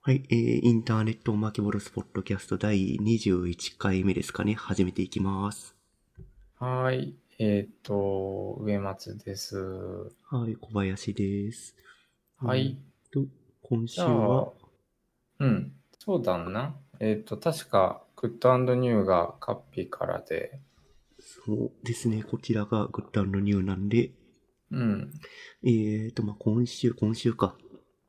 はい、えー、インターネットを巻き戻すポッドキャスト第21回目ですかね。始めていきます。はーい。えっ、と、植松です。はい、小林です。はい。と、今週は、、うん。そうだな。えっ、と、確か、 Good New がカッピーからで、そうですね、こちらが Good New なんで、うん。えーと、まあ、今週、今週か。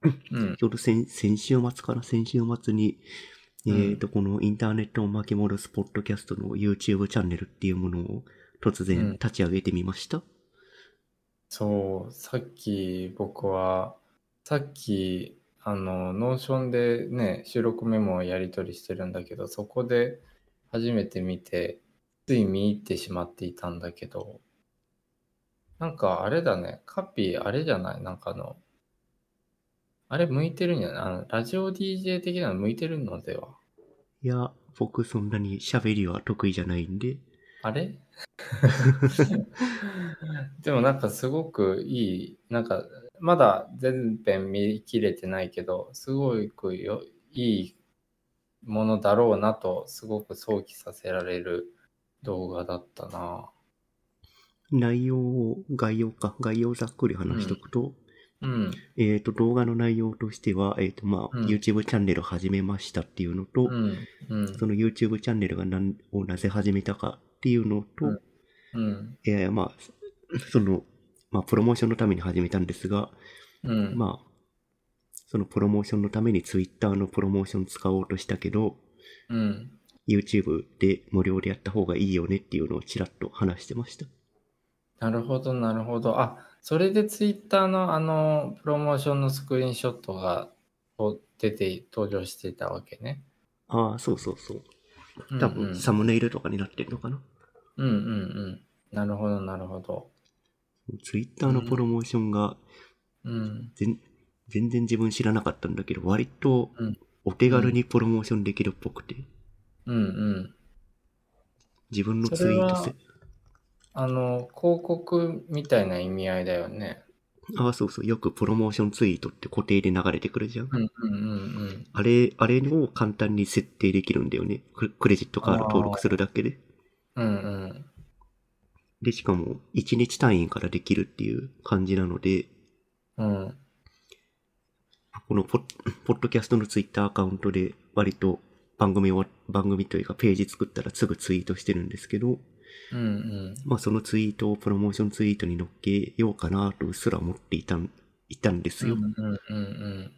うん。ちょうど先先週末から先週末に、えーと、このインターネットを巻き戻すポッドキャストの YouTube チャンネルっていうものを突うん然立ち上げてみました？そう、さっき僕は、さっき、あの、 Notion でね、収録メモをやり取りしてるんだけど、そこで初めて見て、つい見入ってしまっていたんだけど、なんかあれだね、カッピーあれじゃない？なんかあの、あれ向いてるんじゃな。いあの、ラジオ DJ 的なの向いてるの？では。いや、僕そんなに喋りは得意じゃないんで、あれ？でもなんかすごくいい、なんかまだ全編見切れてないけど、すごくよいいものだろうなとすごく想起させられる動画だったな。内容を、概要か、概要をざっくり話しとくと、うん、えっ、と、動画の内容としては、えっ、と、まあ、うん。YouTube チャンネルを始めましたっていうのと、うん、うん、その YouTube チャンネルがなんをなぜ始めたかっていうのと、うん。うん、えーまあ、その、まあ、プロモーションのために始めたんですが、うん、まあ、そのプロモーションのために Twitter のプロモーション使おうとしたけど、うん。YouTube で無料でやった方がいいよねっていうのをちらっと話してました。なるほど、なるほど。あ、それでツイッターのあの、プロモーションのスクリーンショットがと出て、登場していたわけね。ああ、そうそうそう。うん多分、うんサムネイルとかになってるのかな。うんうんうん。なるほど、なるほど。Twitter のプロモーションがうん。全全然自分知らなかったんだけど、割とうんお手軽にプロモーションできるっぽくて、うんうん。自分のツイートせ、あの、広告みたいな意味合いだよね。ああ、そうそう、よくプロモーションツイートって固定で流れてくるじゃん。うんうんうんあれ、あれを簡単に設定できるんだよね。ククレジットカード登録するだけで。うん。うんうん。で、しかも、1日単位からできるっていう感じなので、うん。このポッポッドキャストのツイッターアカウントで割と番組を、番組というかページ作ったらすぐツイートしてるんですけど、うんうん。まあそのツイートをプロモーションツイートに乗っけようかなとうっすら思っていたん、いたんですよ。うんうんうん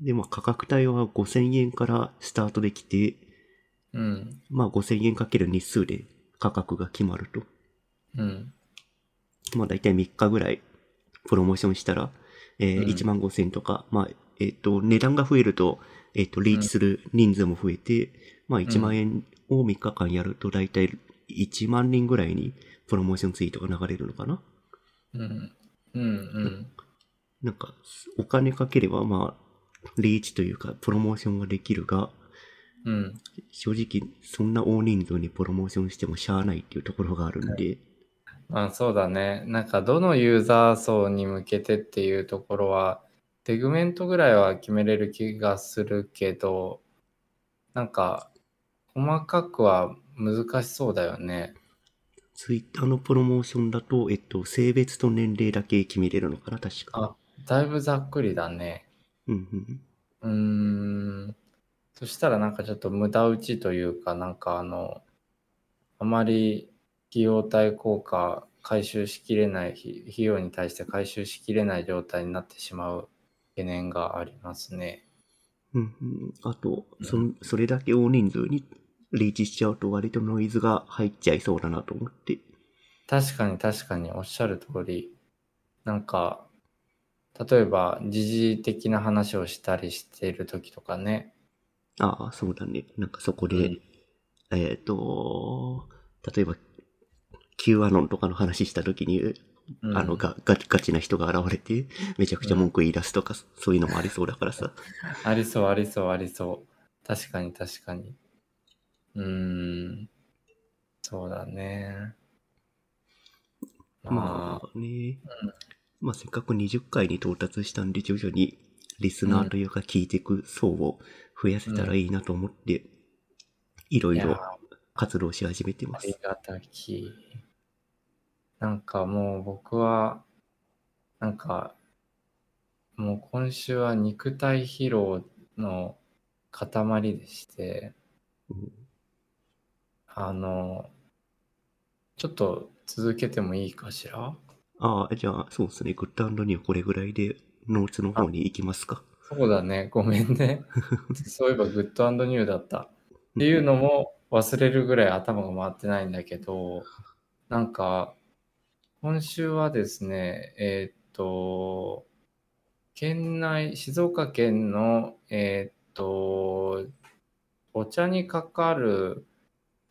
で、まあ価格帯は5000円からスタートできて、うん。うん。まあ5000円かける日数で価格が決まると。うん。まあ大体3日ぐらいプロモーションしたら、えーうん1万5000円とか、まあ、えっ、と、値段が増えると、えっ、と、リーチする人数も増えて、まあ1万円を3日間やると大体1万人ぐらいにプロモーションツイートが流れるのかな？うん。うんうん。なんか、お金かければまあ、リーチというか、プロモーションができるが、うん。正直、そんな大人数にプロモーションしてもしゃあないっていうところがあるんで、まあそうだね。なんかどのユーザー層に向けてっていうところは、セグメントぐらいは決めれる気がするけど、なんか細かくは難しそうだよね。ツイッターのプロモーションだと、えっと、性別と年齢だけ決めれるのかな、確か。あ、だいぶざっくりだね。うんうん。うーん。そしたらなんかちょっと無駄打ちというか、なんかあの、あまり費用対効果回収しきれない、費費用に対して回収しきれない状態になってしまう懸念がありますね。うんうん、あと、そん、それだけ大人数にリーチしちゃうと割とノイズが入っちゃいそうだなと思って。確かに確かにおっしゃる通り、なんか、例えば時事的な話をしたりしている時とかね。ああ、そうだね。なんかそこで、うんえっ、と、例えば、Q アノンとかの話した時に、うんあのガ、ガチガチな人が現れて、めちゃくちゃ文句言い出すとか、そういうのもありそうだからさ。ありそうありそうありそう。確かに確かに。うーん。そうだね。ままあね、まあせっかく20回に到達したんで、徐々にリスナーというか聞いていく層を増やせたらいいなと思って、いろいろ活動し始めてますあり。がたき。なんかもう僕は、なんか、もう今週は肉体疲労の塊でして、うんあの、ちょっと続けてもいいかしら？ああ、じゃあ、そうですね。 Good New これぐらいで、 notes の方に行きますか。そうだね、ごめんね。そういえば Good New だった。っていうのも忘れるぐらい頭が回ってないんだけど、なんか、今週はですね、えーっと、県内、静岡県の、えーっと、お茶にかかる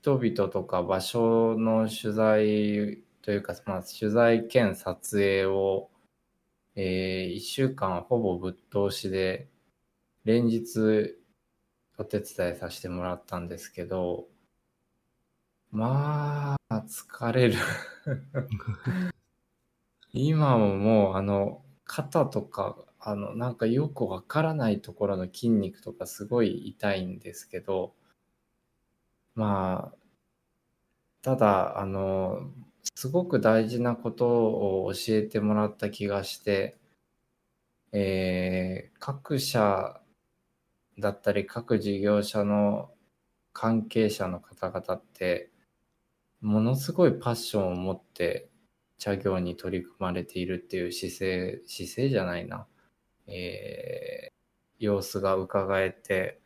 人々とか場所の取材というか、まあ、取材兼撮影を、え1週間ほぼぶっ通しで、連日お手伝いさせてもらったんですけど、まあ、疲れる。今ももう、あの、肩とか、あの、なんかよくわからないところの筋肉とかすごい痛いんですけど、まあ、ただ、あの、すごく大事なことを教えてもらった気がして、えー各社だったり各事業者の関係者の方々ってものすごいパッションを持って茶業に取り組まれているっていう姿勢姿勢じゃないな、えー様子が伺えて。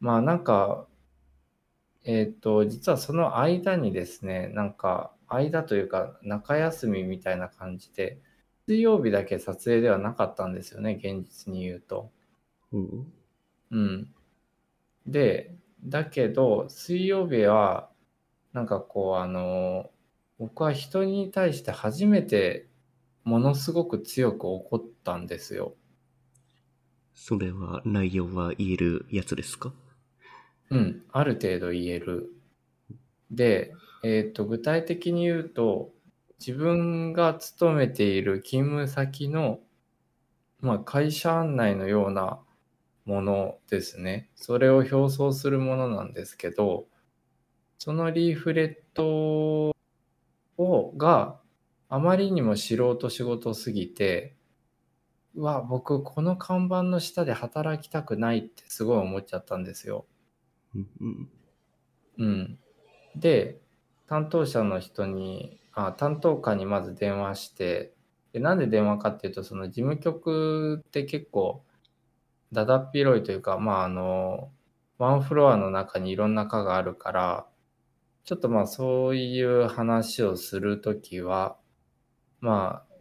まあなんかえっ、と実はその間にですねなんか間というか中休みみたいな感じで水曜日だけ撮影ではなかったんですよね現実に言うと。うん。うん。で、だけど、水曜日は、なんかこう、あの、僕は人に対して初めてものすごく強く怒ったんですよ。それは、内容は言えるやつですか？うん、ある程度言える。で、えっと、具体的に言うと、自分が勤めている勤務先の、まあ、会社案内のようなものですね。それを表層するものなんですけど、そのリーフレットをがあまりにも素人仕事すぎて、うわ、僕この看板の下で働きたくないってすごい思っちゃったんですよ。うん。で、担当者の人に、あ、担当課にまず電話して、で、なんで電話かっていうと、その事務局って結構、だだっ広いというか、まあ、あの、ワンフロアの中にいろんな課があるから、ちょっとまあ、そういう話をするときは、まあ、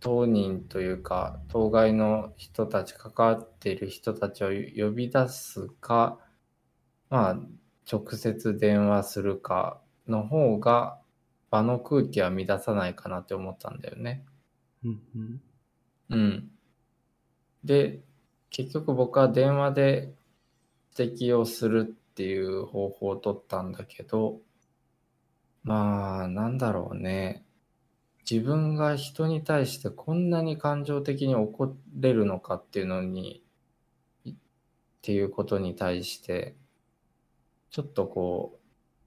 当人というか、当該の人たち、関わっている人たちを呼び出すか、まあ、直接電話するかの方が場の空気は乱さないかなって思ったんだよね。うん。で、結局僕は電話で指摘をするっていう方法を取ったんだけど、まあ、なんだろうね。自分が人に対してこんなに感情的に怒れるのかっていうのに、いっていうことに対して、ちょっとこう、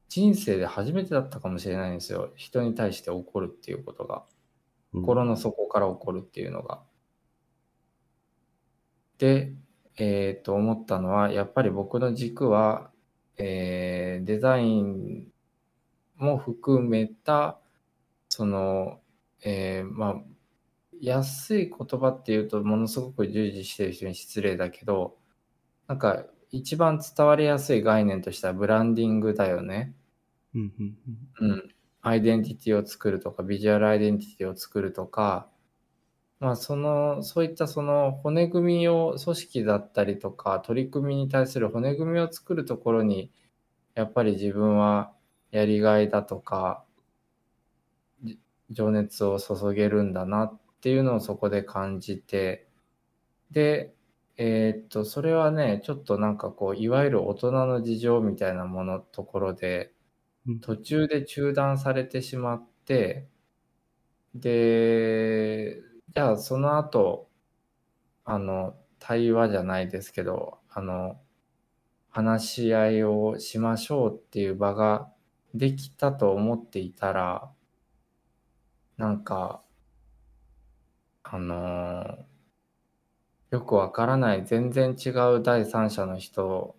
人生で初めてだったかもしれないんですよ。人に対して怒るっていうことが。うん心の底から怒るっていうのが。で、えーと思ったのは、やっぱり僕の軸は、えーデザインも含めた、その、えーまあ、安い言葉っていうとものすごく従事してる人に失礼だけど、なんか一番伝わりやすい概念としてはブランディングだよね。うんうんアイデンティティを作るとか、ビジュアルアイデンティティを作るとか、まあ、その、そういったその骨組みを、組織だったりとか、取り組みに対する骨組みを作るところに、やっぱり自分はやりがいだとか、じ情熱を注げるんだなっていうのをそこで感じて、で、えーっと、それはね、ちょっとなんかこう、いわゆる大人の事情みたいなもの、ところで、うん。途中で中断されてしまって、で、じゃあその後、あの、対話じゃないですけど、あの、話し合いをしましょうっていう場ができたと思っていたら、なんか、あのーよくわからない全然違う第三者の人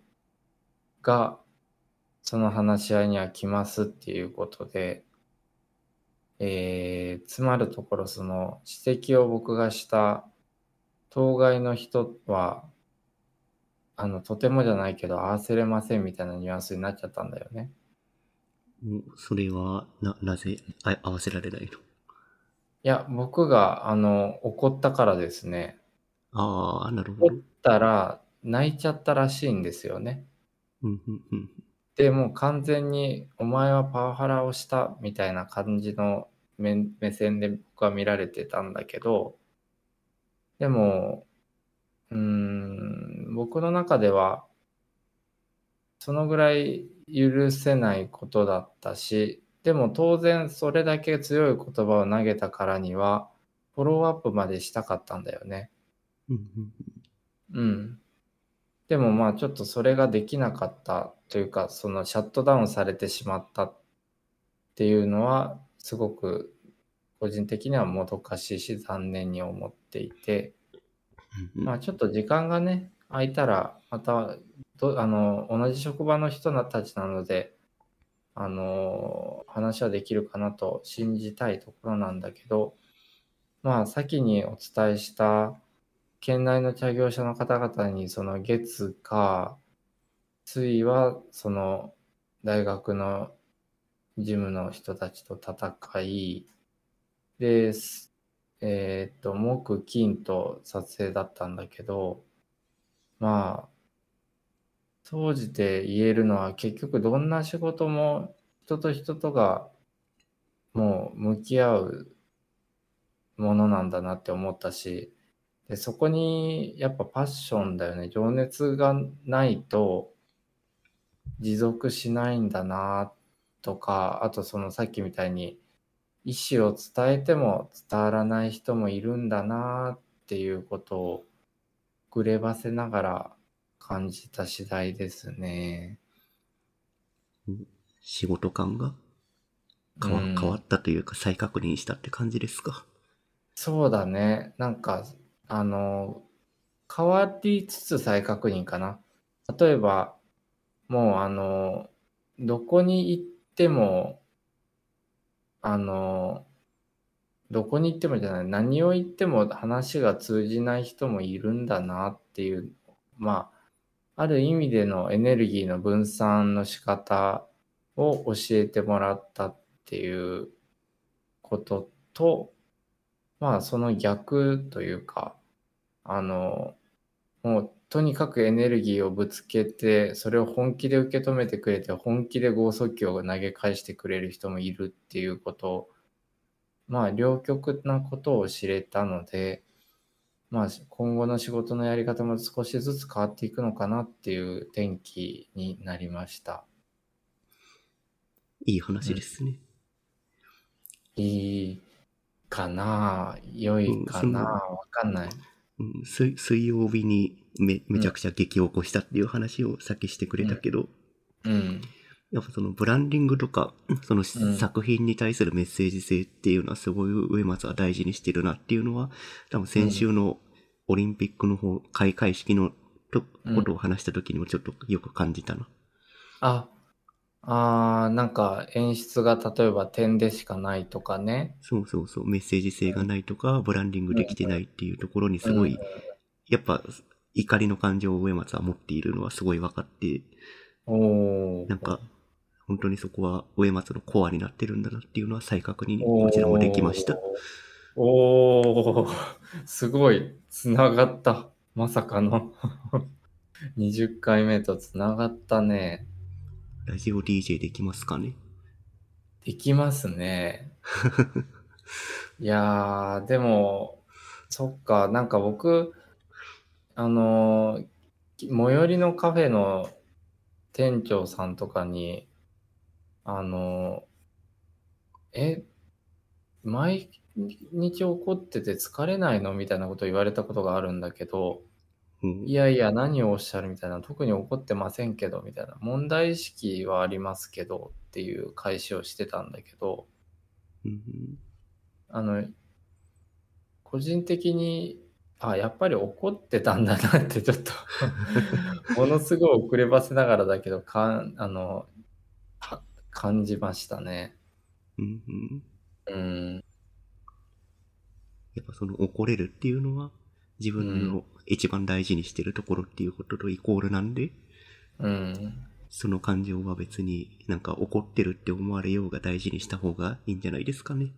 がその話し合いには来ますっていうことで、えー、つまるところその指摘を僕がした当該の人はあのとてもじゃないけど合わせれませんみたいなニュアンスになっちゃったんだよね。うんそれは、な、なぜあ合わせられないの？いや僕があの怒ったからですねああ、なるほど怒。ったら泣いちゃったらしいんですよね。うんうんうんでもう完全にお前はパワハラをしたみたいな感じの目目線で僕は見られてたんだけどでもうーん僕の中ではそのぐらい許せないことだったしでも当然それだけ強い言葉を投げたからにはフォローアップまでしたかったんだよね。うん。でもまあちょっとそれができなかったというか、そのシャットダウンされてしまったっていうのは、すごく個人的にはもどかしいし残念に思っていて、まあちょっと時間がね、空いたら、またどあの同じ職場の人たちなので、あの話はできるかなと信じたいところなんだけど、まあ先にお伝えした県内の茶業者の方々にその月か水はその大学の事務の人たちと戦いですえーっと木金と撮影だったんだけどまあ総じて言えるのは結局どんな仕事も人と人とがもう向き合うものなんだなって思ったしでそこにやっぱパッションだよね情熱がないと持続しないんだなとかあとそのさっきみたいに意思を伝えても伝わらない人もいるんだなっていうことをくればせながら感じた次第ですね。仕事感が変わ,、うん変わったというか再確認したって感じですか？そうだね。なんか、あの、変わりつつ再確認かな。例えば、もうあの、どこに行っても、あの、どこに行ってもじゃない、何を言っても話が通じない人もいるんだなっていう、まあ、ある意味でのエネルギーの分散の仕方を教えてもらったっていうことと、まあその逆というか、あの、もうとにかくエネルギーをぶつけて、それを本気で受け止めてくれて、本気で剛速球を投げ返してくれる人もいるっていうことを、まあ両極なことを知れたので、まあ今後の仕事のやり方も少しずつ変わっていくのかなっていう転機になりました。いい話ですね。いいかな良いかなうんわかんない。うん、水水曜日にめめちゃくちゃ激を起こしたっていう話をさっきしてくれたけど、うん。やっぱそのブランディングとか、そのうん作品に対するメッセージ性っていうのはすごい上松は大事にしてるなっていうのは、多分先週のオリンピックの方、開会式のとうんことを話した時にもちょっとよく感じたな。あ、あーなんか演出が例えば点でしかないとかね。そうそうそう、メッセージ性がないとか、ブランディングできてないっていうところにすごい、うんやっぱ怒りの感情を上松は持っているのはすごい分かって、なんか、本当にそこは上松のコアになってるんだなっていうのは再確認こちらもできました。おーおーすごい。つながった。まさかの。20回目とつながったね。ラジオ DJ できますかね？できますね。いやー、でも、そっか、なんか僕、あのー、最寄りのカフェの店長さんとかに、あのー、え、毎日怒ってて疲れないの？みたいなことを言われたことがあるんだけど、うんいやいや、何をおっしゃるみたいな、特に怒ってませんけど、みたいな、問題意識はありますけどっていう返しをしてたんだけど、うんあの、個人的に、あ、やっぱり怒ってたんだなってちょっと ものすごい遅ればせながらだけど、かん、あの、は感じましたね。うんうんうん。やっぱその怒れるっていうのは自分の一番大事にしてるところっていうこととイコールなんで、うん。その感情は別になんか怒ってるって思われようが大事にした方がいいんじゃないですかね。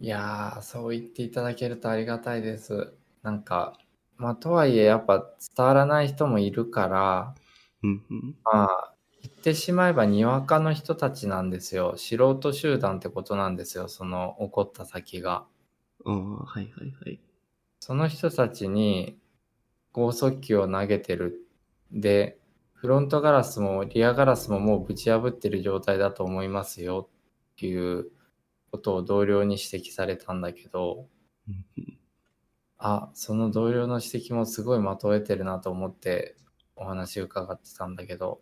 いやー、そう言っていただけるとありがたいです。なんか、まあ、とはいえ、やっぱ伝わらない人もいるから、うんうん。まあ、言ってしまえばにわかの人たちなんですよ。素人集団ってことなんですよ。その怒った先が。ああ、はいはいはい。その人たちに剛速球を投げてる。で、フロントガラスもリアガラスももうぶち破ってる状態だと思いますよっていうことを同僚に指摘されたんだけど、あ、その同僚の指摘もすごい的を得てるなと思ってお話伺ってたんだけど、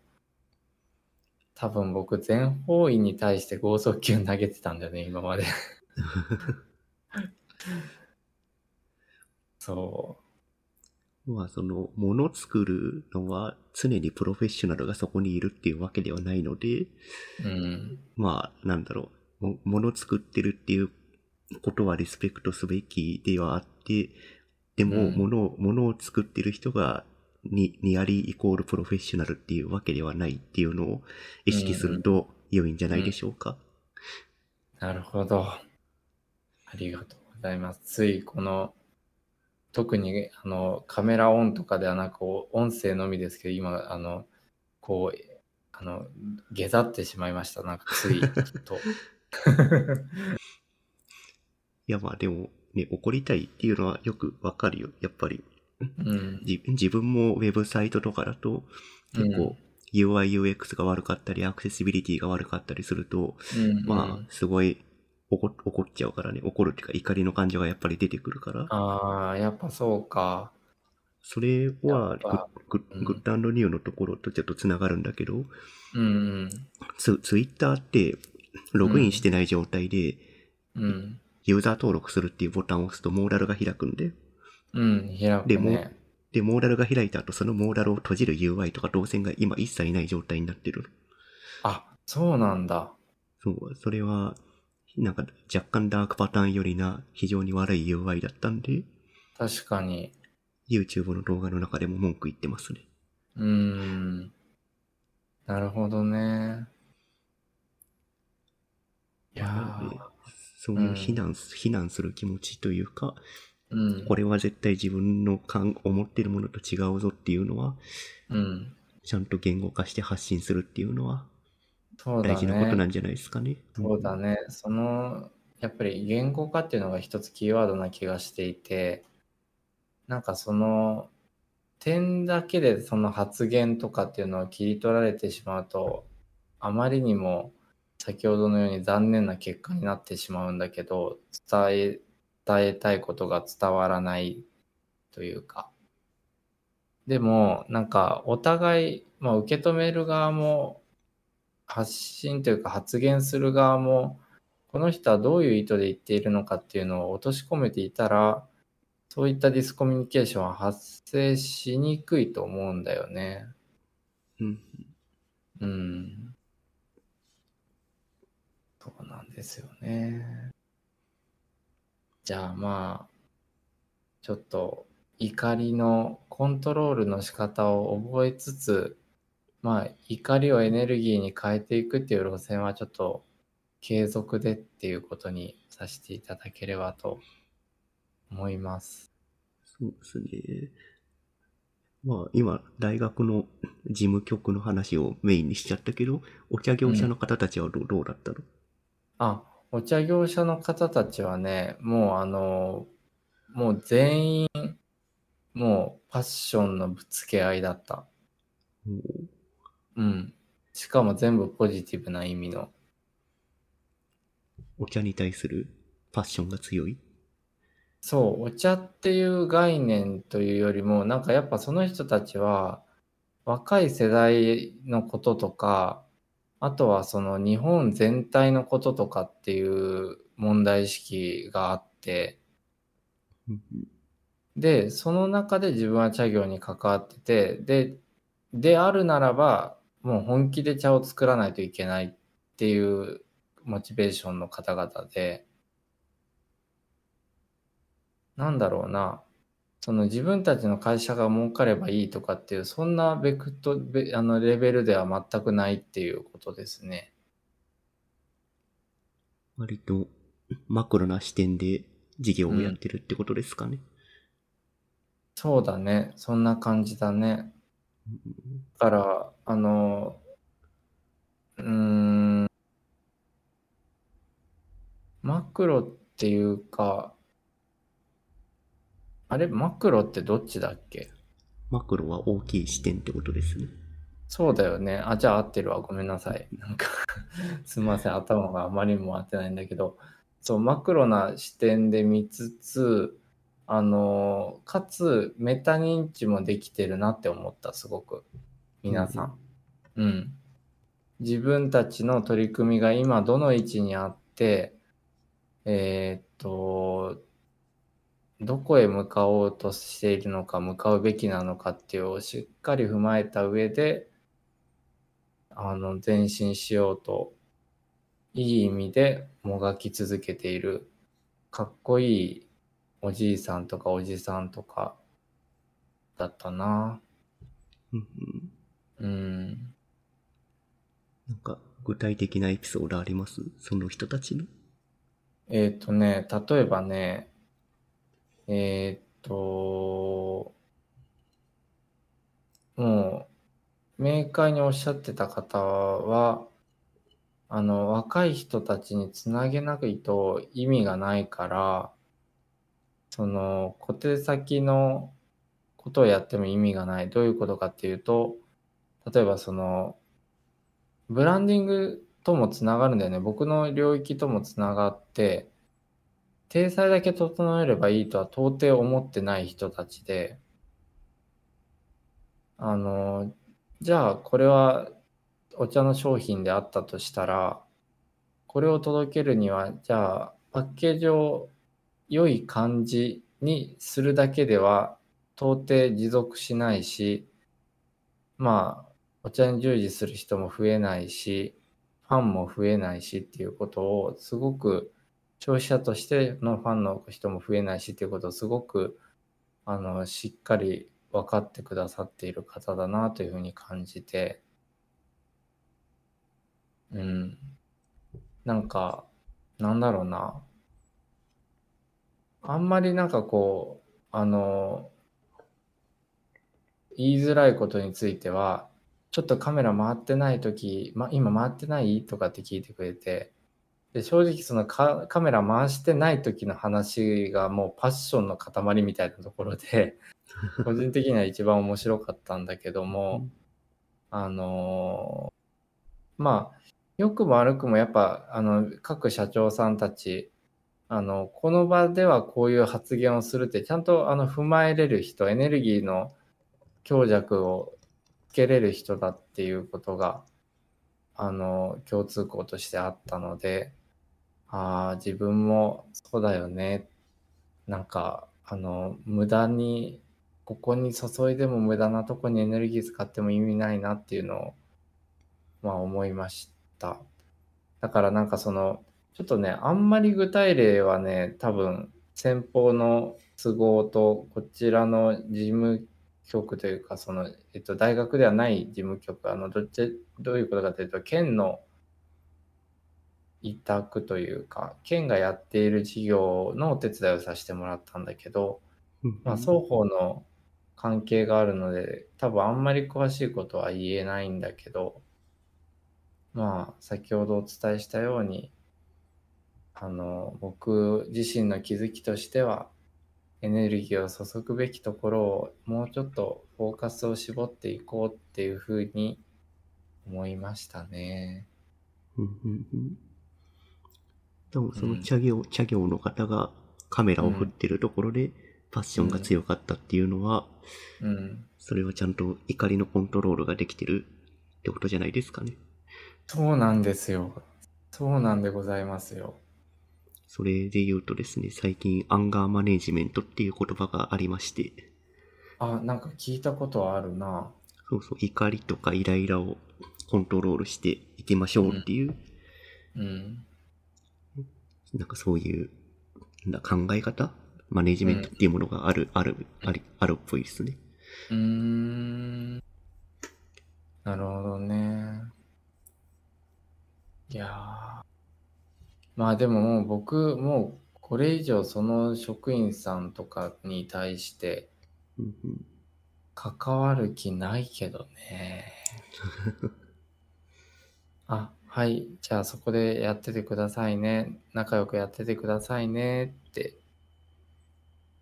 多分僕全方位に対して剛速球投げてたんだよね、今まで。そまあその、もの作るのは常にプロフェッショナルがそこにいるっていうわけではないので、う。うん。まあなんだろう、ももの作ってるっていうことはリスペクトすべきではあって、でも、うんものを、ものを作ってる人が、に、ニアリーイコールプロフェッショナルっていうわけではないっていうのを意識すると良いんじゃないでしょうか。なるほど。ありがとうございます。ついこの、特にあのカメラオンとかではなくお音声のみですけど、今、あの、こう、あの、下ざってしまいました。なんかつい、と。いやまあでも、ね、怒りたいっていうのはよくわかるよ。やっぱり。うん。じ自分もウェブサイトとかだと、結構 UI、UX が悪かったり、アクセシビリティが悪かったりすると、うん、まあ、すごい怒怒っちゃうからね。怒るっていうか怒りの感情がやっぱり出てくるから。ああ、やっぱそうか。それはグッうんグッドニューのところとちょっとつながるんだけど、うんうん。ツツイッターってログインしてない状態でうん。ユーザー登録するっていうボタンを押すとモーラルが開くんで、うん、開くでもね。で、モーラルが開いた後そのモーラルを閉じる UI とか動線が今一切ない状態になってる。あ、そうなんだ。そう、それは、なんか若干ダークパターンよりな非常に悪い UI だったんで、確かに。YouTube の動画の中でも文句言ってますね。うーん。なるほどね。いやそういう非難、非難する気持ちというか、うん。これは絶対自分の感思ってるものと違うぞっていうのは、うん。ちゃんと言語化して発信するっていうのはそうだ大事なことなね。んじゃないですかね。そうだね。その、やっぱり言語化っていうのが一つキーワードな気がしていて、なんかその点だけでその発言とかっていうのを切り取られてしまうと、あまりにも先ほどのように残念な結果になってしまうんだけど、伝え、伝えたいことが伝わらないというか。でも、なんかお互い、まあ受け止める側も発信というか発言する側も、この人はどういう意図で言っているのかっていうのを落とし込めていたら、そういったディスコミュニケーションは発生しにくいと思うんだよね。うん。うん。そうなんですよね。じゃあまあ、ちょっと怒りのコントロールの仕方を覚えつつ、まあ怒りをエネルギーに変えていくっていう路線はちょっと継続でっていうことにさせていただければと思います。そうですね。まあ今、大学の事務局の話をメインにしちゃったけど、お茶業者の方たちはどう,、どうだったの？あ、お茶業者の方たちはね、もうあの、もう全員、もうパッションのぶつけ合いだった。もううん。しかも全部ポジティブな意味の。お茶に対するパッションが強い？そう、お茶っていう概念というよりも、なんかやっぱその人たちは、若い世代のこととか、あとはその日本全体のこととかっていう問題意識があって、うんで、その中で自分は茶業に関わってて、で、であるならば、もう本気で茶を作らないといけないっていうモチベーションの方々で、なんだろうな、その自分たちの会社が儲かればいいとかっていう、そんなベクト、ベあのレベルでは全くないっていうことですね。割とマクロな視点で事業をやってるってことですかね。そうだね。そんな感じだね。だから、あの、うーん、マクロっていうか、あれ、マクロってどっちだっけ？マクロは大きい視点ってことですね。そうだよね。あ、じゃあ合ってるわ。ごめんなさい。なんか すみません。頭があまりにも合ってないんだけど、そう、マクロな視点で見つつ、あの、かつメタ認知もできてるなって思った、すごく。皆さん。うん。自分たちの取り組みが今どの位置にあって、えーっと、どこへ向かおうとしているのか、向かうべきなのかっていうのをしっかり踏まえた上で、あの、前進しようと、いい意味でもがき続けている、かっこいいおじいさんとかおじさんとか、だったな。うんうんうん。なんか具体的なエピソードあります？その人たちの？えっとね、例えばね、えっと、もう、明快におっしゃってた方は、あの、若い人たちにつなげないと意味がないから、その、小手先のことをやっても意味がない。どういうことかっていうと、例えばその、ブランディングともつながるんだよね。僕の領域ともつながって、体裁だけ整えればいいとは到底思ってない人たちで、あの、じゃあこれはお茶の商品であったとしたら、これを届けるには、じゃあパッケージを良い感じにするだけでは到底持続しないし、まあ、お茶に従事する人も増えないし、ファンも増えないしっていうことをすごく消費者としてのファンの人も増えないしっていうことをすごくあのしっかり分かってくださっている方だなというふうに感じてうん。なんかなんだろうな。あんまりなんかこうあの言いづらいことについてはちょっとカメラ回ってない時、ま、今回ってない？とかって聞いてくれてで正直そのカカメラ回してない時の話がもうパッションの塊みたいなところで 個人的には一番面白かったんだけども、あのーまあ良くも悪くもやっぱあの各社長さんたちあのこの場ではこういう発言をするってちゃんとあの踏まえれる人エネルギーの強弱をつけれる人だっていうことがあの共通項としてあったのでああ自分もそうだよね。なんかあの無駄にここに注いでも無駄なとこにエネルギー使っても意味ないなっていうのをまあ思いました。だからなんかそのちょっとねあんまり具体例はね多分先方の都合とこちらの事務局というかその、えっと、大学ではない事務局あのどっちどういうことかというと県の委託というか県がやっている事業のお手伝いをさせてもらったんだけど、まあ、双方の関係があるので多分あんまり詳しいことは言えないんだけどまあ先ほどお伝えしたようにあの僕自身の気づきとしてはエネルギーを注ぐべきところをもうちょっとフォーカスを絞っていこうっていうふうに思いましたね。うんうんうん多分その茶業、茶業の方がカメラを振ってるところで、パッションが強かったっていうのは、うん。それはちゃんと怒りのコントロールができてるってことじゃないですかね。そうなんですよ。そうなんでございますよ。それで言うとですね、最近アンガーマネジメントっていう言葉がありまして、あ、なんか聞いたことはあるな。そうそう、怒りとかイライラをコントロールしていきましょうっていう、うん。なんかそういう、なんだ考え方？マネジメントっていうものがある、ある、あり、あるっぽいですね。うーん。なるほどね。いやー。まあでももう僕、もうこれ以上その職員さんとかに対して関わる気ないけどね。あ、はい。じゃあそこでやっててくださいね。仲良くやっててくださいねって。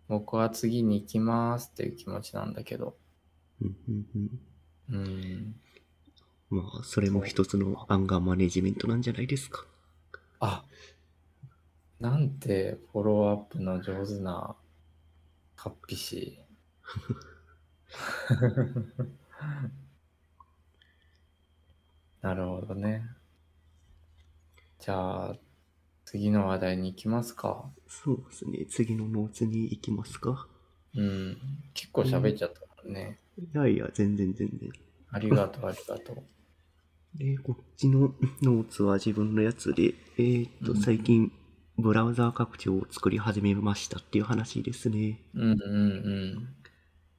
僕は次に行きますっていう気持ちなんだけど。うん。まあ、それも一つのアンガーマネジメントなんじゃないですか。あ、なんてフォローアップの上手なカッピシなるほどね。じゃあ、次の話題に行きますか。そうですね。次のノーツに行きますか。うん。結構喋っちゃったからね。いやいや、全然全然。ありがとう、ありがとう。で、こっちの ノーツは自分のやつで、えーっと、うん最近、ブラウザー拡張を作り始めましたっていう話ですね。うんうんうん。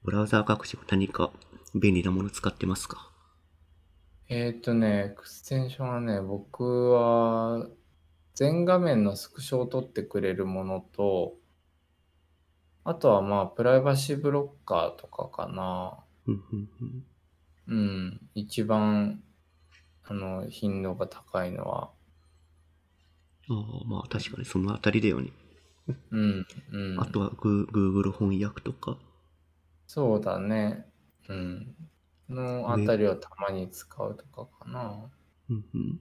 ブラウザー拡張何か便利なもの使ってますか？えーっとね、エクステンションはね、僕は全画面のスクショを撮ってくれるものと、あとはまあ、プライバシーブロッカーとかかな。うんうんうん。うん、一番、あの、頻度が高いのは。ああ、まあ確かにそのあたりだよね。うん、うん。あとはグー Google 翻訳とか。そうだね。うん。のあたりをたまに使うとかかな。うんうん。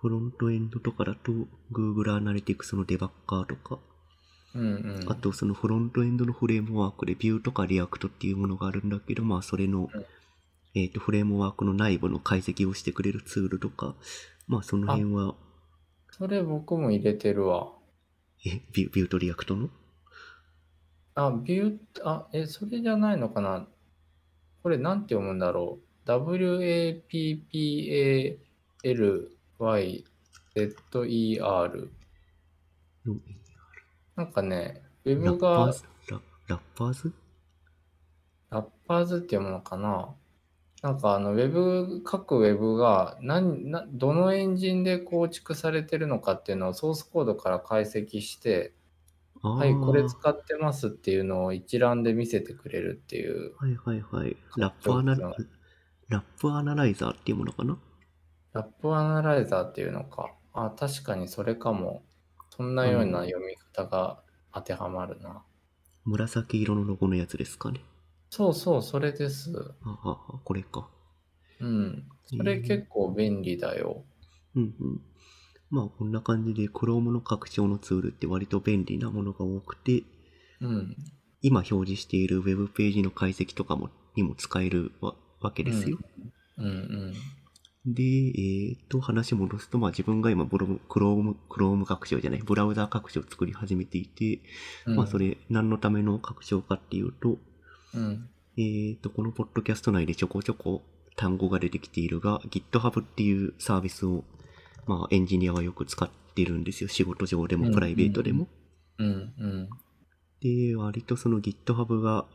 フロントエンドとかだと Google Analytics のデバッカーとか、うんうん。あとそのフロントエンドのフレームワークで Vue とか React っていうものがあるんだけど、まあそれの、うんえっ、と、フレームワークの内部の解析をしてくれるツールとか、まあその辺は、それ僕も入れてるわ。え、Vue, Vue と React の？あ、ビュー、あ、え、それじゃないのかな？これなんて読むんだろう ?WAPPALYZER。のなんかね、ウェラブがラッパーズ？ラッパーズって読むのかな？なんかあの、ウェブ、各ウェブが何、な、どのエンジンで構築されてるのかっていうのをソースコードから解析して、はい、これ使ってますっていうのを一覧で見せてくれるっていう。はいはいはい。ラップアナ、ラップアナライザーっていうものかな？ラップアナライザーっていうのか。あ、確かにそれかも。そんなような読み方が当てはまるな。紫色のロゴのやつですかね。そうそう、それです。ああ、あこれか。うん。それ結構便利だよ。うんうん。まあこんな感じで Chrome の拡張のツールって割と便利なものが多くて、うん。今表示している Web ページの解析とかもにも使えるわわけですよ。うんうん。で、えっ、と、話戻すと、まあ自分が今ブログ、Chrome、Chrome 拡張じゃない、ブラウザー拡張を作り始めていて、うん、まあそれ何のための拡張かっていうと、うん。えっ、と、このポッドキャスト内でちょこちょこ単語が出てきているが、GitHub っていうサービスを、まあエンジニアはよく使ってるんですよ。仕事上でもうんプライベートでも。うんうん。で、割とその GitHub が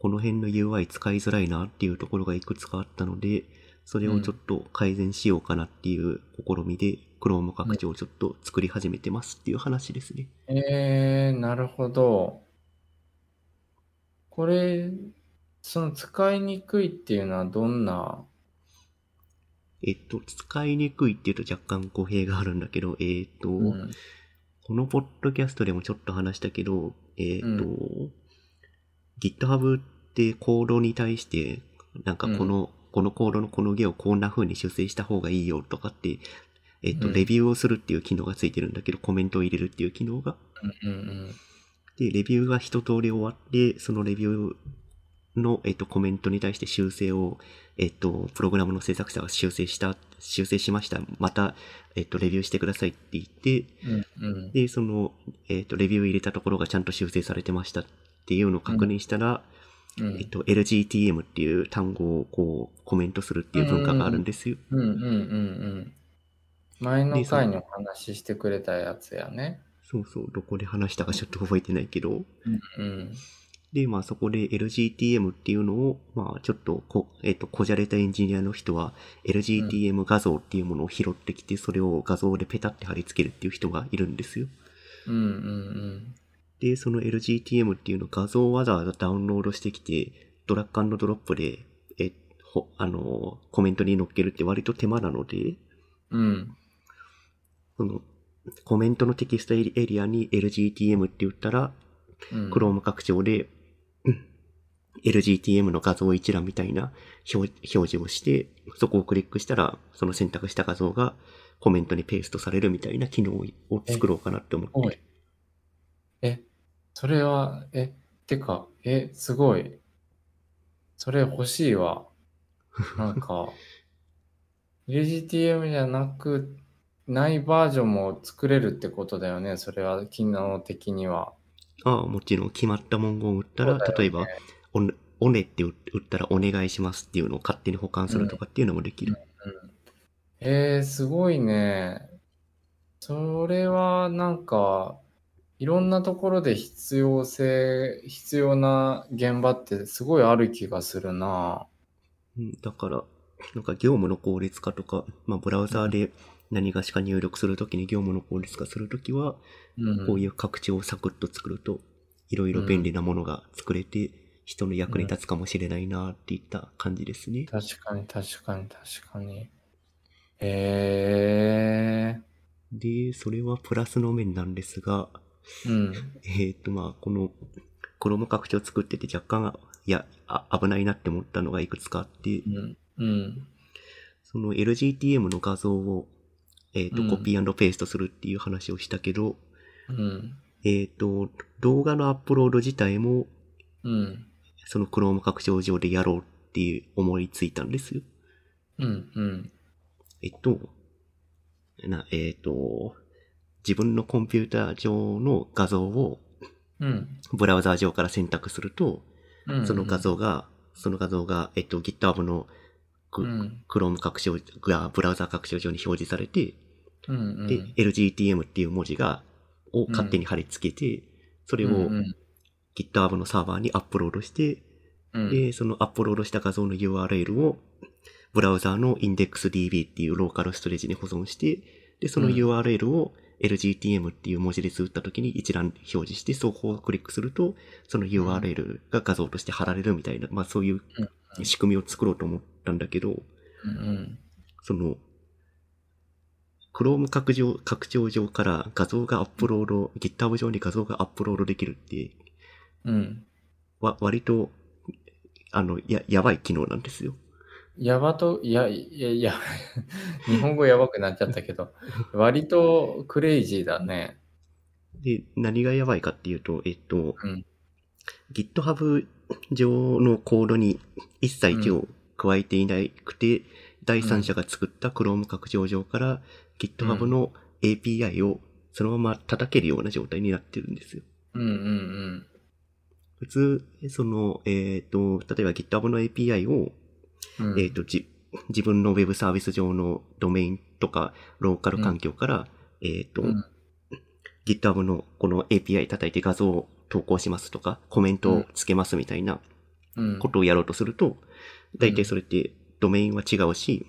この辺の UI 使いづらいなっていうところがいくつかあったので、それをちょっと改善しようかなっていう試みで、Chrome 拡張をちょっと作り始めてますっていう話ですね。えー、なるほど。これ、その使いにくいっていうのはどんな、えっと、使いにくいっていうと若干語弊があるんだけど、えっと、うん、このポッドキャストでもちょっと話したけど、えっと、う GitHub ってコードに対して、なんかこの、このコードのこの行をこんな風に修正した方がいいよとかって、えっ、と、うん。レビューをするっていう機能がついてるんだけど、コメントを入れるっていう機能が。うんうんで、レビューが一通り終わって、そのレビューの、えっ、と、コメントに対して修正を、えっ、と、プログラムの制作者が修正した、修正しました。また、えっ、と、レビューしてくださいって言って、うんうんで、その、えっ、と、レビュー入れたところがちゃんと修正されてましたっていうのを確認したら、うんえっと、LGTM っていう単語をこう、コメントするっていう文化があるんですよ。うんうんうんうん前の回にお話ししてくれたやつやね。そうそう、どこで話したかちょっと覚えてないけど。うんうん。で、まあそこで LGTM っていうのを、まあちょっとこ、えっと、こじゃれたエンジニアの人は LGTM 画像っていうものを拾ってきて、それを画像でペタって貼り付けるっていう人がいるんですよ。うんうんで、その LGTM っていうの画像をわざわざダウンロードしてきて、ドラッグドドロップで、え、ほ、あの、コメントに載っけるって割と手間なので、うんうん。その、コメントのテキストエリアに LGTM って言ったら、うん Chrome 拡張で、うん LGTM の画像一覧みたいな表表示をして、そこをクリックしたら、その選択した画像がコメントにペーストされるみたいな機能を作ろうかなって思って。え、それは、え、てか、え、すごい。それ欲しいわ。なんか、LGTM じゃなく、ないバージョンも作れるってことだよね。それは機能的には。ああ、もちろん決まった文言を打ったら、ね例えば、おね、おねって打ったらお願いしますっていうのを勝手に保管するとかっていうのもできる。うんえー、すごいね。それはなんか、いろんなところで必要性、必要な現場ってすごいある気がするな。うんだから、なんか業務の効率化とか、まあブラウザーで何がしか入力するときに業務の効率化するときは、うんこういう拡張をサクッと作ると、いろいろ便利なものが作れて、人の役に立つかもしれないなっていった感じですね。確かに確かに確かに。へえで、それはプラスの面なんですが、ー。うん。えっ、とまあ、この、Chrome 拡張作ってて若干、いやあ、危ないなって思ったのがいくつかあってう、ん。うん。その LGTM の画像を、えっ、と、うんコピーペーストするっていう話をしたけど、うん。えっ、と、動画のアップロード自体も、うん。その Chrome 拡張上でやろうっていう思いついたんですよ。うん。うん。えっと、な、えっ、と、自分のコンピューター上の画像をうん。ブラウザー上から選択すると、うん。その画像が、その画像が、えっと、GitHub のクうん。Chrome 拡張がブラウザー拡張上に表示されて、うん。うん。で、LGTM っていう文字が、を勝手に貼り付けて、それを GitHub のサーバーにアップロードして、うん。で、そのアップロードした画像の URL を、ブラウザーの IndexDB っていうローカルストレージに保存して、で、そのうん URL を LGTM っていう文字列打った時に一覧表示して、そこをクリックすると、その URL が画像として貼られるみたいな、まあそういううん仕組みを作ろうと思ったんだけど、うんうん。その、Chrome 拡張、拡張上から画像がアップロード、GitHub 上に画像がアップロードできるって、うん。わ、割と、あの、や、やばい機能なんですよ。やばと、いや、いや、いや、日本語やばくなっちゃったけど、割とクレイジーだね。で、何がやばいかっていうと、えっと、うん GitHub 上のコードに一切手を加えていなくて、第三者が作った Chrome 拡張上から GitHub の API をそのまま叩けるような状態になってるんですよ。うんうん普通、その、えっ、と、例えば GitHub の API を、うん。うんえっ、と、じ、自分の Web サービス上のドメインとか、ローカル環境から、えっ、と、うん GitHub のこの API 叩いて画像を投稿しますとか、コメントをつけますみたいなうん。ことをやろうとすると、大体それってドメインは違うし、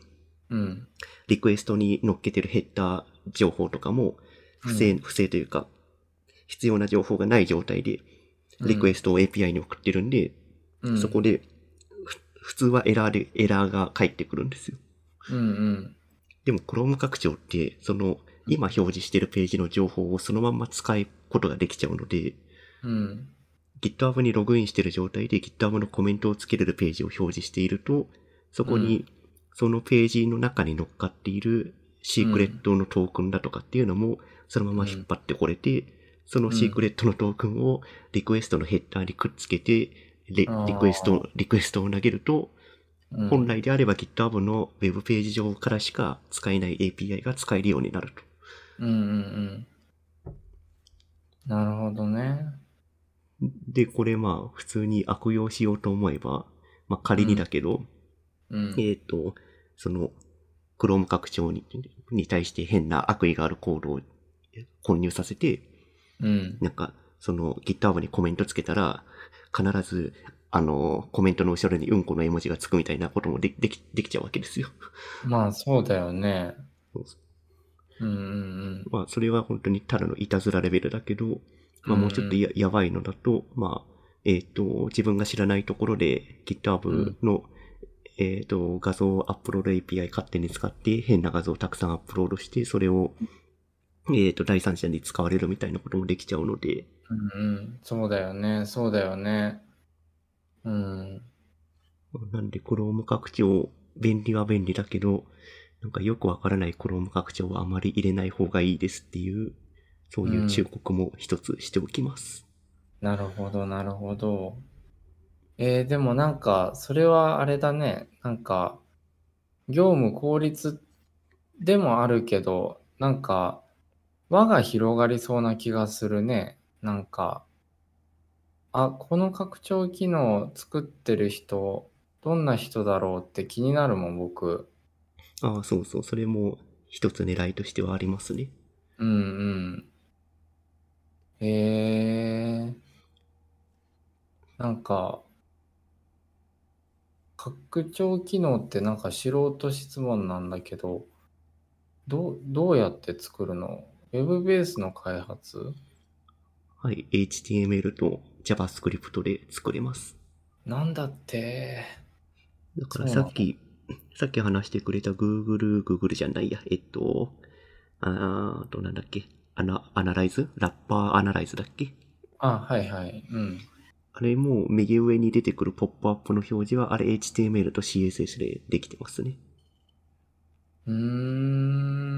うん。リクエストに乗っけてるヘッダー情報とかも、不正、うん不正というか、必要な情報がない状態で、リクエストを API に送ってるんで、うんそこで、ふ普通はエラーで、エラーが返ってくるんですよ。うんうん。でも Chrome 拡張って、その、今表示してるページの情報をそのまんま使うことができちゃうので、うん。GitHub にログインしてる状態で GitHub のコメントをつけれるページを表示していると、そこに、そのページの中に乗っかっている、シークレットのトークンだとかっていうのも、そのまま引っ張ってこれて、そのシークレットのトークンをリクエストのヘッダーにくっつけて、リクエスト、リクエストを投げると、うん本来であれば GitHub のウェブページ上からしか使えない API が使えるようになると。うんうんうん。なるほどね。で、これまあ、普通に悪用しようと思えば、まあ仮にだけど、うん。えっ、と、その、Chrome 拡張にに対して変な悪意があるコードを混入させて、うん。なんか、その GitHub にコメントつけたら、必ず、あの、コメントの後ろにうんこの絵文字がつくみたいなこともででき、できちゃうわけですよ。まあそうだよね。そううんうんまあ、それは本当にただのいたずらレベルだけど、まあ、もうちょっとや,、やばいのだと、まあ、えっ、と、自分が知らないところで GitHub の、えっ、と、画像アップロード API 勝手に使って変な画像をたくさんアップロードして、それを、えっ、と、第三者に使われるみたいなこともできちゃうので、うん。うんうん。そうだよね。そうだよね。うん。なんで Chrome 拡張、便利は便利だけど、なんかよくわからない Chrome 拡張はあまり入れない方がいいですっていう、そういう忠告も一つしておきます。なるほど、なるほど。えー、でもなんか、それはあれだね。なんか、業務効率でもあるけど、なんか、輪が広がりそうな気がするね。なんか、あ、この拡張機能作ってる人、どんな人だろうって気になるもん、僕。ああ、そうそう、それも一つ狙いとしてはありますね。うんうん。へえ。なんか、拡張機能ってなんか素人質問なんだけど、どう、どうやって作るの？ウェブベースの開発？はい、HTML と JavaScript で作れます。なんだって。だからさっき、さっき話してくれた Google、Google じゃないや、えっと、あーと、なんだっけ、アナ、アナライズラッパーアナライズだっけ？あ、はいはい。うん。あれも右上に出てくるポップアップの表示は、あれ HTML と CSS でできてますね。うー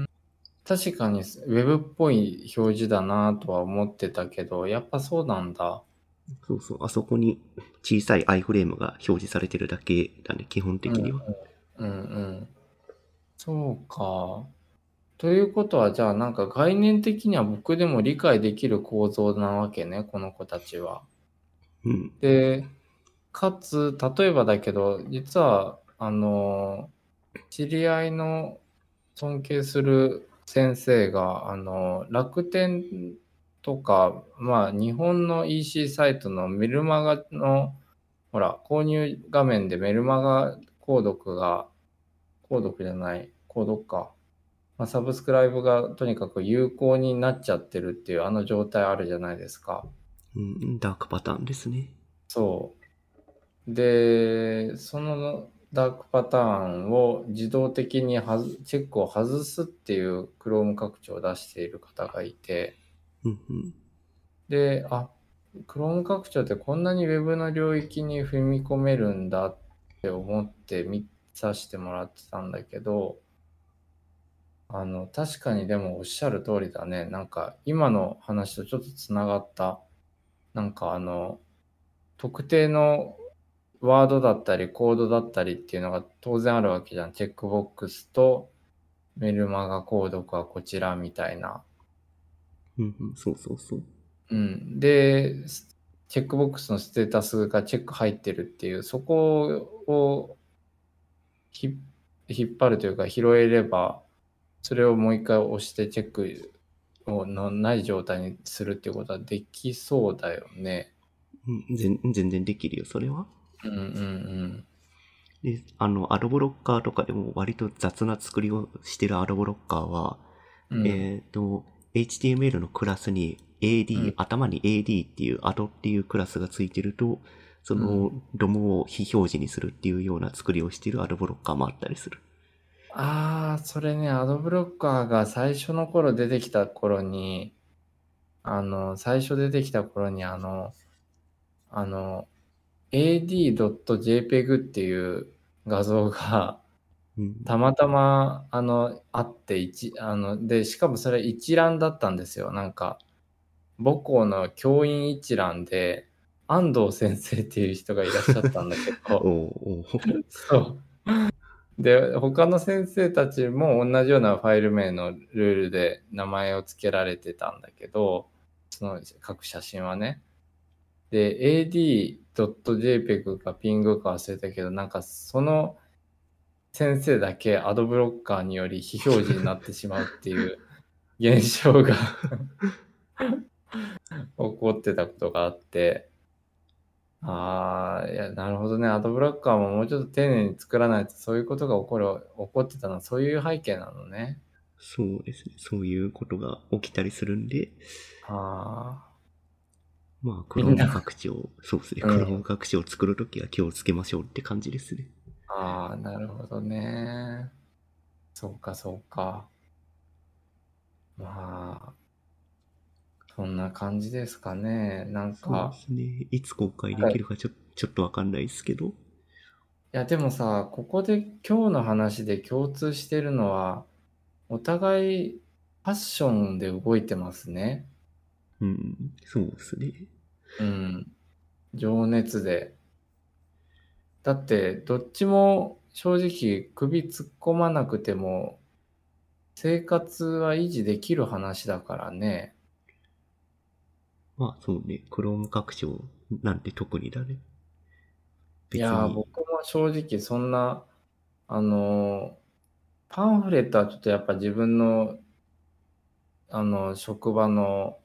ん。確かにウェブっぽい表示だなとは思ってたけど、やっぱそうなんだ。そうそう、あそこに小さい iFrame が表示されてるだけだね、基本的には。うんうん。そうか。ということは、じゃあなんか概念的には僕でも理解できる構造なわけね、この子たちは。うん。で、かつ、例えばだけど、実は、あの、知り合いの尊敬する先生が、あの、楽天とか、まあ、日本の EC サイトのメルマガの、ほら、購入画面でメルマガ購読が、購読じゃない、購読か。まあ、サブスクライブがとにかく有効になっちゃってるっていうあの状態あるじゃないですか。うん、ダークパターンですね。そう。で、そのダークパターンを自動的にはずチェックを外すっていう Chrome 拡張を出している方がいて、うんうん。で、あ、Chrome 拡張ってこんなに Web の領域に踏み込めるんだって思って見させてもらってたんだけど、あの、確かにでもおっしゃる通りだね。なんか今の話とちょっとつながった。なんかあの、特定のワードだったりコードだったりっていうのが当然あるわけじゃん。チェックボックスとメルマガ購読はこちらみたいな。うんうん、そうそうそう。うん。で、スチェックボックスのステータスがチェック入ってるっていう、そこをひ引っ張るというか拾えれば、それをもう一回押してチェックをのない状態にするっていうことはできそうだよね。うん、全全然できるよ、それは。うんうんで、あの、アドブロッカーとかでも割と雑な作りをしてるアドブロッカーは、うん。うん、えっ、と、HTML のクラスに AD、うん頭に AD っていうアドっていうクラスがついてると、その、ドムを非表示にするっていうような作りをしてるアドブロッカーもあったりする。ああ、それね、アドブロッカーが最初の頃出てきた頃に、あの、最初出てきた頃に、あの、あの、ad.jpg っていう画像が、うん。たまたま、あの、会って一、あの、で、しかもそれ一覧だったんですよ。なんか、母校の教員一覧で、安藤先生っていう人がいらっしゃったんだけ おど、そう。で、他の先生たちも同じようなファイル名のルールで名前を付けられてたんだけど、その各写真はね。で、ad.jpg か ping か忘れたけど、なんかその先生だけアドブロッカーにより非表示になってしまうっていう 現象が 起こってたことがあって、ああ、いや、なるほどね。アドブロッカーももうちょっと丁寧に作らないとそういうことが起こる、起こってたのはそういう背景なのね。そうですね。そういうことが起きたりするんで、あまあ、クローム拡張、そうですね。うんクローム拡張を作るときは気をつけましょうって感じですね。あ、ああ、なるほどね。そうか、そうか。まあ、そんな感じですかね。なんそうかで、すね。いつ公開できるかちょ,、ちょっとわかんないですけど、いや、でもさ、ここで今日の話で共通してるのは、お互いファッションで動いてますね。うん、そうですね。うん。情熱で。だって、どっちも正直首突っ込まなくても、生活は維持できる話だからね。まあそうね、クローム拡張なんて特にだね。い別や僕も正直そんな、あのーパンフレットはちょっとやっぱ自分の、あの、職場の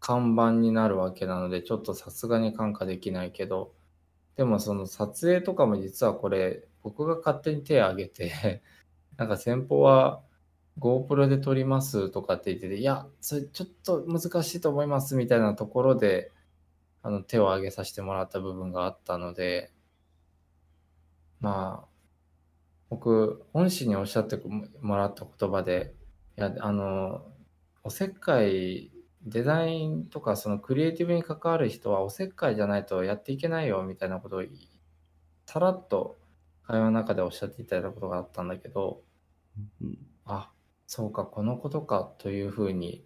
看板になるわけなので、ちょっとさすがに感化できないけど、でもその撮影とかも実はこれ、僕が勝手に手を挙げて、なんか先方は GoPro で撮りますとかって言ってて、いや、それちょっと難しいと思いますみたいなところで、あの手を挙げさせてもらった部分があったので、まあ、僕、恩師におっしゃってもらった言葉で、いや、あの、おせっかい、デザインとかそのクリエイティブに関わる人はおせっかいじゃないとやっていけないよみたいなことをさらっと会話の中でおっしゃっていただいたことがあったんだけど、うん。あ、そうか、このことかというふうに、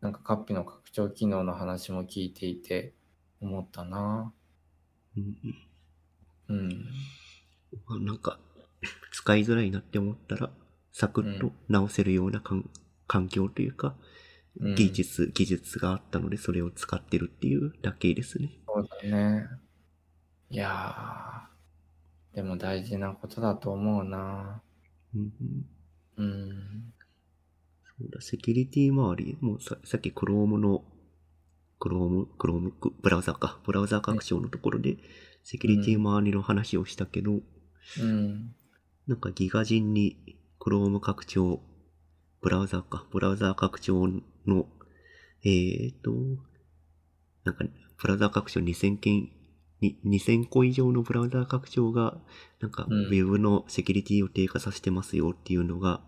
なんかカッピの拡張機能の話も聞いていて思ったな。うんうん。まあなんか、使いづらいなって思ったら、サクッと直せるようなかん環境というか、うん技術、技術があったので、それを使ってるっていうだけですね。そうだね。いやー、でも大事なことだと思うな。うんうんセキュリティ周り、もうささっき Chrome の、Chrome、Chrome、ブラウザか、ブラウザ拡張のところで、セキュリティ周りの話をしたけど、うん。なんかギガ人に Chrome 拡張、ブラウザか、ブラウザ拡張の、えーと、なんか、ブラウザ拡張2000件、に2000個以上のブラウザ拡張が、なんか、うん。ウェブのセキュリティを低下させてますよっていうのが、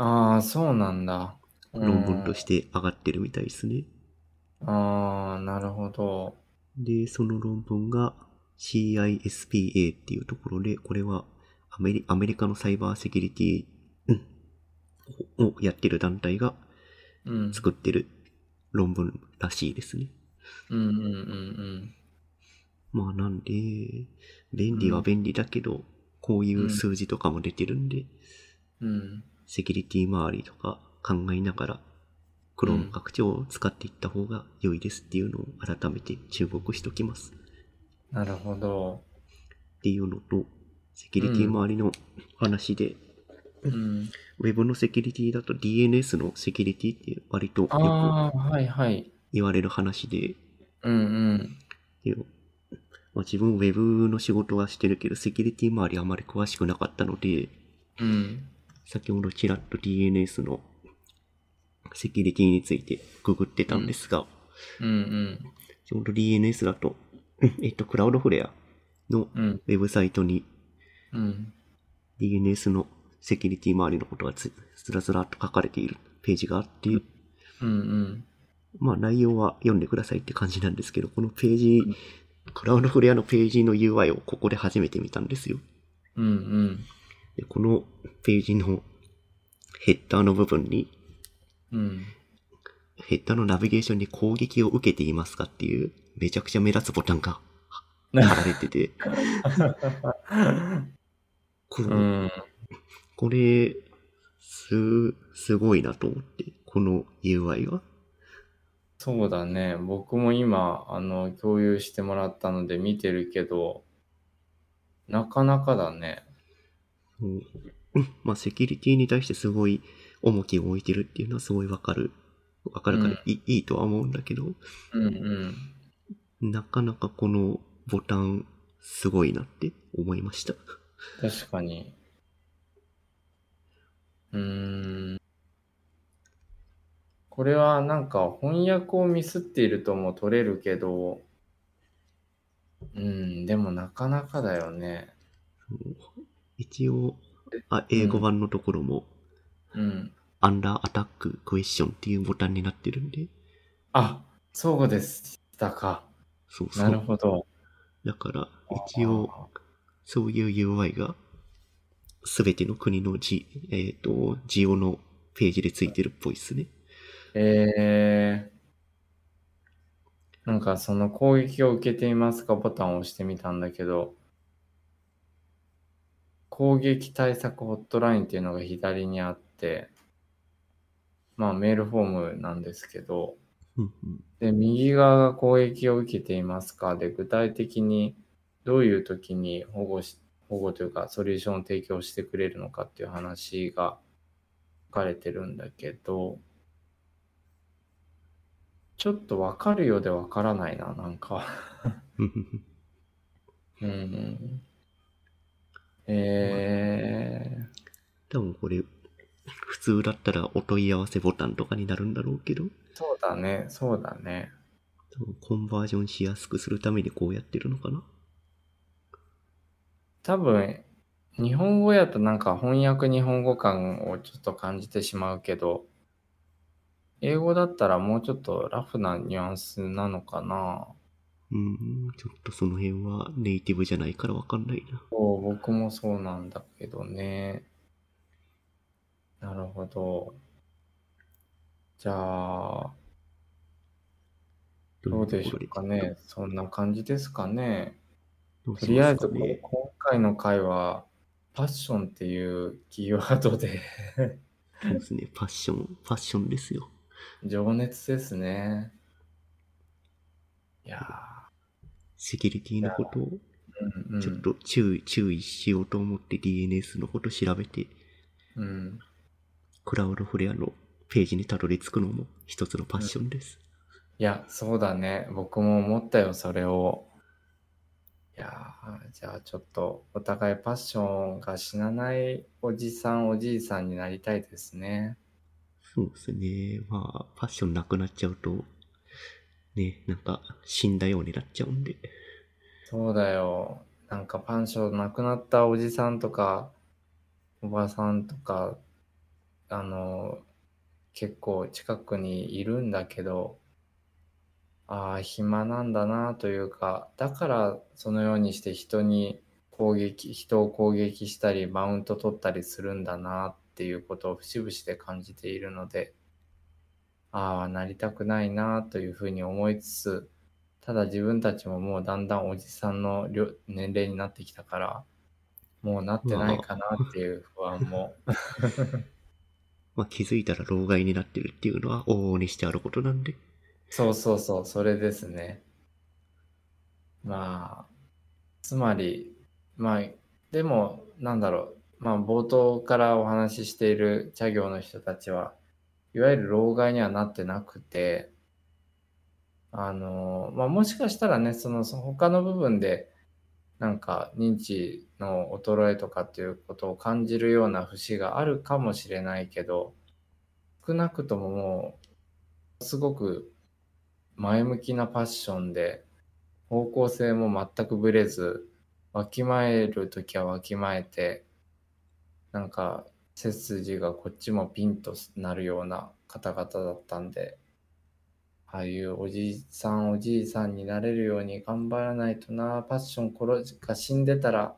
ああ、そうなんだ。論文として上がってるみたいですね。うんああ、なるほど。で、その論文が CISPA っていうところで、これはアメリアメリカのサイバーセキュリティうんをやってる団体がうん。作ってる論文らしいですね。うんうんうんまあなんで、便利は便利だけど、こういう数字とかも出てるんで、うん。うん。セキュリティ周りとか考えながら、クローム拡張を使っていった方が良いですっていうのを改めて注目しときます。なるほど。っていうのと、セキュリティ周りの話で、うん。ウェブのセキュリティだと DNS のセキュリティって割とよく。言われる話で、うんうん。でまあ、自分ウェブの仕事はしてるけど、セキュリティ周りあまり詳しくなかったので、うん。先ほどちらっと DNS のセキュリティについてググってたんですが、うんうん。ちょうど DNS だと、えっと、クラウドフレアのうん。ウェブサイトにうん。DNS のセキュリティ周りのことがずずらずらっと書かれているページがあって、うんうん。まあ内容は読んでくださいって感じなんですけど、このページ、クラウドフレアのページの UI をここで初めて見たんですよ。うんうん。でこのページのヘッダーの部分に、うん。ヘッダーのナビゲーションに攻撃を受けていますかっていう、めちゃくちゃ目立つボタンが貼られてて、このうん。これ、す、すごいなと思って、この UI は。そうだね。僕も今、あの、共有してもらったので見てるけど、なかなかだね。うんまあ、セキュリティに対してすごい重きを置いてるっていうのはすごいわかる。わかるからいい,、いいとは思うんだけど、うんうん。なかなかこのボタン、すごいなって思いました。確かに。うーん。これはなんか翻訳をミスっているとも取れるけど、うん、でもなかなかだよね。一応、あ、英語版のところも、うん。アンダーアタッククエスチョンっていうボタンになってるんで、あ、そうでしたか。そうそう。なるほど。だから、一応、そういう UI が、すべての国のジ、えっ、と、ジオのページでついてるっぽいっすね。えー、なんかその攻撃を受けていますかボタンを押してみたんだけど、攻撃対策ホットラインっていうのが左にあって、まあメールフォームなんですけど。で、右側が攻撃を受けていますか？で、具体的にどういう時に保護し、保護というかソリューションを提供してくれるのかっていう話が書かれてるんだけど、ちょっとわかるようでわからないな、なんか。うんえ多分これ、普通だったらお問い合わせボタンとかになるんだろうけど、ー、そうだね、そうだね。多分コンバージョンしやすくするためにこうやってるのかな。多分、日本語やとなんか翻訳日本語感をちょっと感じてしまうけど、英語だったらもうちょっとラフなニュアンスなのかな。うん、ちょっとその辺はネイティブじゃないからわかんないな。そう、僕もそうなんだけどね。なるほど。じゃあ、どうでしょうかね。そんな感じですかね。どうとりあえず、今回の回は、パッションっていうキーワードでそうですね。パッション、ファッションですよ。情熱ですね。いやセキュリティのことをちょっと注意、注意しようと思って DNS のこと調べて、うん。クラウドフレアのページにたどり着くのも一つのパッションです。いや、そうだね。僕も思ったよ、それを。いやーじゃあちょっとお互いパッションが死なないおじさん、おじいさんになりたいですね。そうですね。まあ、パッションなくなっちゃうと、ね、なんか死んだようになっちゃうんで。そうだよ。なんかパンション亡くなったおじさんとか、おばさんとか、あの、結構近くにいるんだけど、ああ、暇なんだなというか、だからそのようにして人に攻撃、人を攻撃したり、マウント取ったりするんだなっていうことを節々で感じているので、ああ、なりたくないなというふうに思いつつ、ただ自分たちももうだんだんおじさんの年齢になってきたから、もうなってないかなっていう不安も。まあ気づいたら老害になってるっていうのは往々にしてあることなんで。そうそうそう、それですね。まあ、つまり、まあ、でも、なんだろう、まあ、冒頭からお話ししている茶業の人たちは、いわゆる老害にはなってなくて、あの、まあ、もしかしたらね、その、その他の部分で、なんか認知の衰えとかっていうことを感じるような節があるかもしれないけど、少なくとももう、すごく前向きなパッションで、方向性も全くぶれず、わきまえるときはわきまえて、なんか背筋がこっちもピンとなるような方々だったんで、ああいうおじいさんおじいさんになれるように頑張らないとな、パッション殺が死んでたら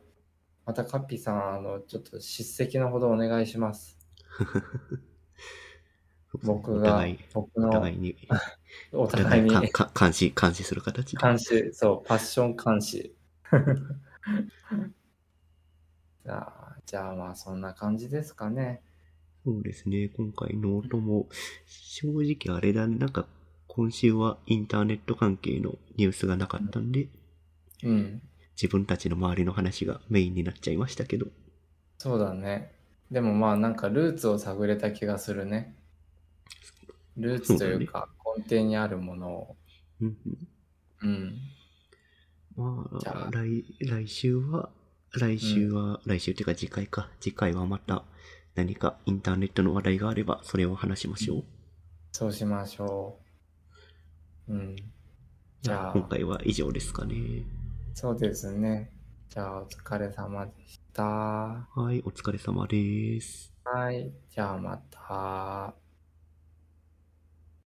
またカッピーさん、あの、ちょっと叱責のほどお願いします。僕が僕のお互いに、おお互互いに 監視、監視する形？で。監視、そう、パッション監視。じゃあ、じゃあまあそんな感じですかね。そうですね。今回ノートも、正直あれだね。なんか、今週はインターネット関係のニュースがなかったんで、うん。自分たちの周りの話がメインになっちゃいましたけど。そうだね。でもまあなんかルーツを探れた気がするね。ルーツというか根底にあるものを。うんうんうん。まあ、あ来、来週は、来週は、来週っていうか次回か。次回はまた何かインターネットの話題があれば、それを話しましょう。そうしましょう。うん。じゃあ今回は以上ですかね。そうですね。じゃあお疲れ様でした。はい、お疲れ様です。はい。じゃあまた。